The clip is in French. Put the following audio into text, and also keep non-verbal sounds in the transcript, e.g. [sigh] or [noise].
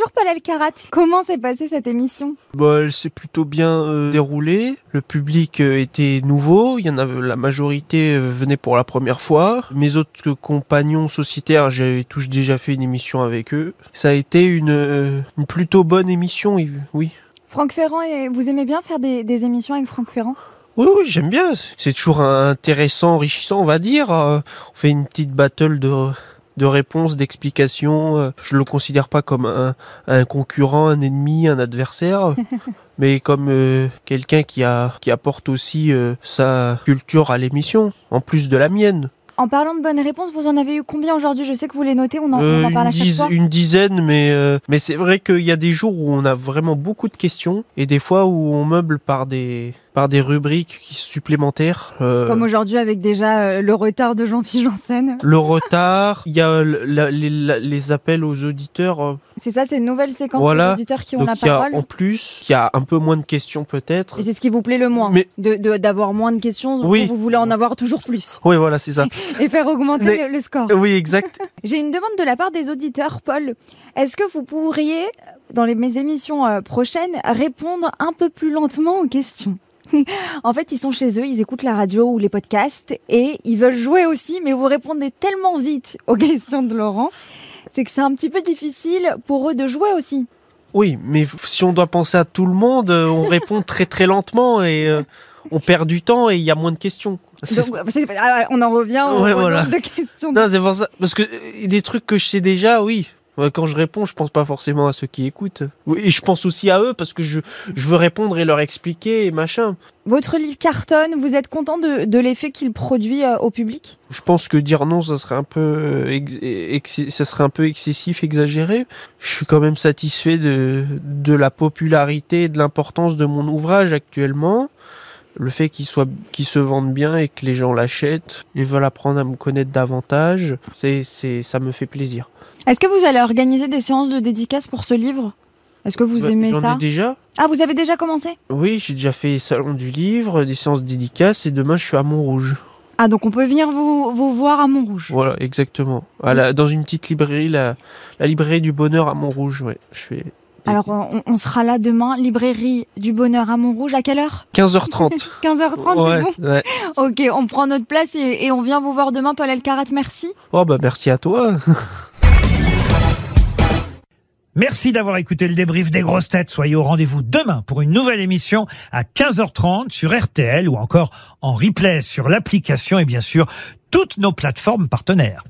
Bonjour Paul Elkarat, comment s'est passée cette émission? Bah, elle s'est plutôt bien euh, déroulée. Le public euh, était nouveau. Il y en avait la majorité euh, venait pour la première fois. Mes autres compagnons sociétaires, j'avais tous déjà fait une émission avec eux. Ça a été une, une plutôt bonne émission, oui. Franck Ferrand, vous aimez bien faire des, des émissions avec Franck Ferrand? Oui, oui, j'aime bien. C'est toujours intéressant, enrichissant, on va dire. On fait une petite battle de de réponses, d'explications. Euh, Je le considère pas comme un, un concurrent, un ennemi, un adversaire, [laughs] mais comme euh, quelqu'un qui a qui apporte aussi euh, sa culture à l'émission, en plus de la mienne. En parlant de bonnes réponses, vous en avez eu combien aujourd'hui? Je sais que vous les notez, on en, Euh, on en parle à chaque fois. une dizaine, mais euh, mais c'est vrai qu'il y a des jours où on a vraiment beaucoup de questions et des fois où on meuble par des par des rubriques qui supplémentaires. euh, Comme aujourd'hui avec déjà euh, le retard de Jean-Philippe Janssen. le retard, il y a la- les, la- les appels aux auditeurs. euh, C'est ça, c'est une nouvelle séquence Voilà. des auditeurs qui ont donc la il y a parole. en plus, il y a un peu moins de questions peut-être. Et c'est ce qui vous plaît le moins, Mais- de de- d'avoir moins de questions, Oui. vous voulez en avoir toujours plus Oui, voilà, c'est ça. [laughs] et faire augmenter Mais- le, le score. oui, exact. [laughs] J'ai une demande de la part des auditeurs, Paul. Est-ce que vous pourriez, dans les, mes émissions prochaines, répondre un peu plus lentement aux questions? [laughs] En fait, ils sont chez eux, ils écoutent la radio ou les podcasts et ils veulent jouer aussi, mais vous répondez tellement vite aux [laughs] questions de Laurent, c'est que c'est un petit peu difficile pour eux de jouer aussi. Oui, mais si on doit penser à tout le monde, euh, on répond très très lentement et euh, on perd du temps et il y a moins de questions. Donc, ah, on en revient au, Ouais, au voilà. nombre de questions. Non, c'est pour ça. Parce que euh, des trucs que je sais déjà, oui. Quand je réponds, je pense pas forcément à ceux qui écoutent. Et je pense aussi à eux parce que je, je veux répondre et leur expliquer et machin. Votre livre cartonne, vous êtes content de, de l'effet qu'il produit euh, au public? Je pense que dire non, ça serait un peu, euh, ex- ça serait un peu excessif, exagéré. Je suis quand même satisfait de, de la popularité et de l'importance de mon ouvrage actuellement. Le fait qu'il soit, qu'il se vende bien et que les gens l'achètent et veulent apprendre à me connaître davantage, c'est, c'est, ça me fait plaisir. Est-ce que vous allez organiser des séances de dédicaces pour ce livre? Est-ce que vous Ouais, aimez J'en ça? ai déjà. Ah, vous avez déjà commencé? Oui, j'ai déjà fait salon du livre, des séances dédicaces et demain je suis à Montrouge. Ah, donc on peut venir vous, vous voir à Montrouge? Voilà, exactement. À la- dans une petite librairie, la, la librairie du bonheur à Montrouge, ouais. Je fais Alors, on, on sera là demain, librairie du bonheur à Montrouge. À quelle heure? 15h30. 15h30, ouais, c'est ouais. bon? Ok, on prend notre place et, et on vient vous voir demain, Paul Elkarat. Merci. Oh bah merci à toi. [laughs] Merci d'avoir écouté le débrief des grosses têtes. Soyez au rendez-vous demain pour une nouvelle émission à 15h30 sur RTL ou encore en replay sur l'application et bien sûr toutes nos plateformes partenaires.